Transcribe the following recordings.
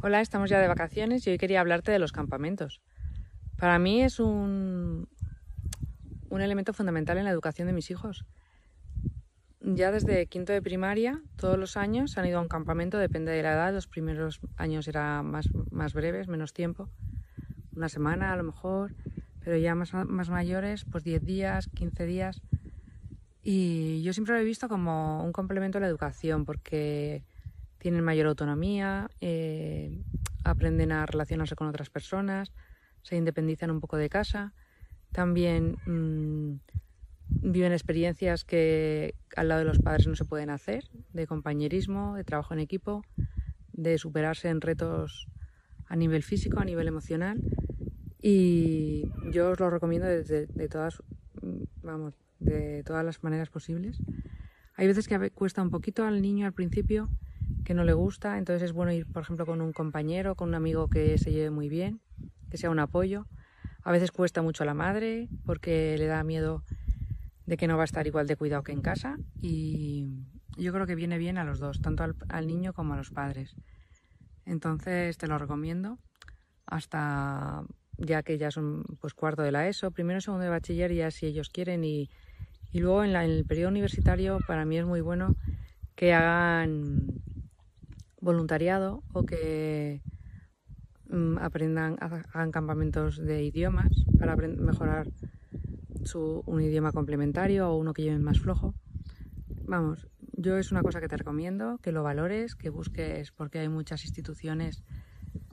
Hola, estamos ya de vacaciones y hoy quería hablarte de los campamentos. Para mí es un, un elemento fundamental en la educación de mis hijos. Ya desde quinto de primaria, todos los años han ido a un campamento, depende de la edad. Los primeros años eran más, más breves, menos tiempo, una semana a lo mejor, pero ya más, más mayores, pues 10 días, 15 días. Y yo siempre lo he visto como un complemento a la educación, porque tienen mayor autonomía, eh, aprenden a relacionarse con otras personas, se independizan un poco de casa, también mmm, viven experiencias que al lado de los padres no se pueden hacer, de compañerismo, de trabajo en equipo, de superarse en retos a nivel físico, a nivel emocional. Y yo os lo recomiendo de, de todas, vamos, de todas las maneras posibles. Hay veces que cuesta un poquito al niño al principio que no le gusta, entonces es bueno ir, por ejemplo, con un compañero, con un amigo que se lleve muy bien, que sea un apoyo. A veces cuesta mucho a la madre porque le da miedo de que no va a estar igual de cuidado que en casa y yo creo que viene bien a los dos, tanto al, niño como a los padres. Entonces te lo recomiendo hasta ya que ya son pues cuarto de la ESO, primero segundo de bachiller ya si ellos quieren y, y luego en, en el periodo universitario para mí es muy bueno que hagan voluntariado o que mm, aprendan, hagan campamentos de idiomas para mejorar su, un idioma complementario o uno que lleven más flojo. Vamos, yo es una cosa que te recomiendo, que lo valores, que busques, porque hay muchas instituciones,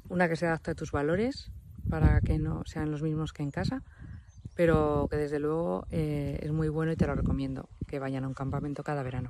una que se adapte a tus valores para que no sean los mismos que en casa, pero que desde luego eh, es muy bueno y te lo recomiendo, que vayan a un campamento cada verano.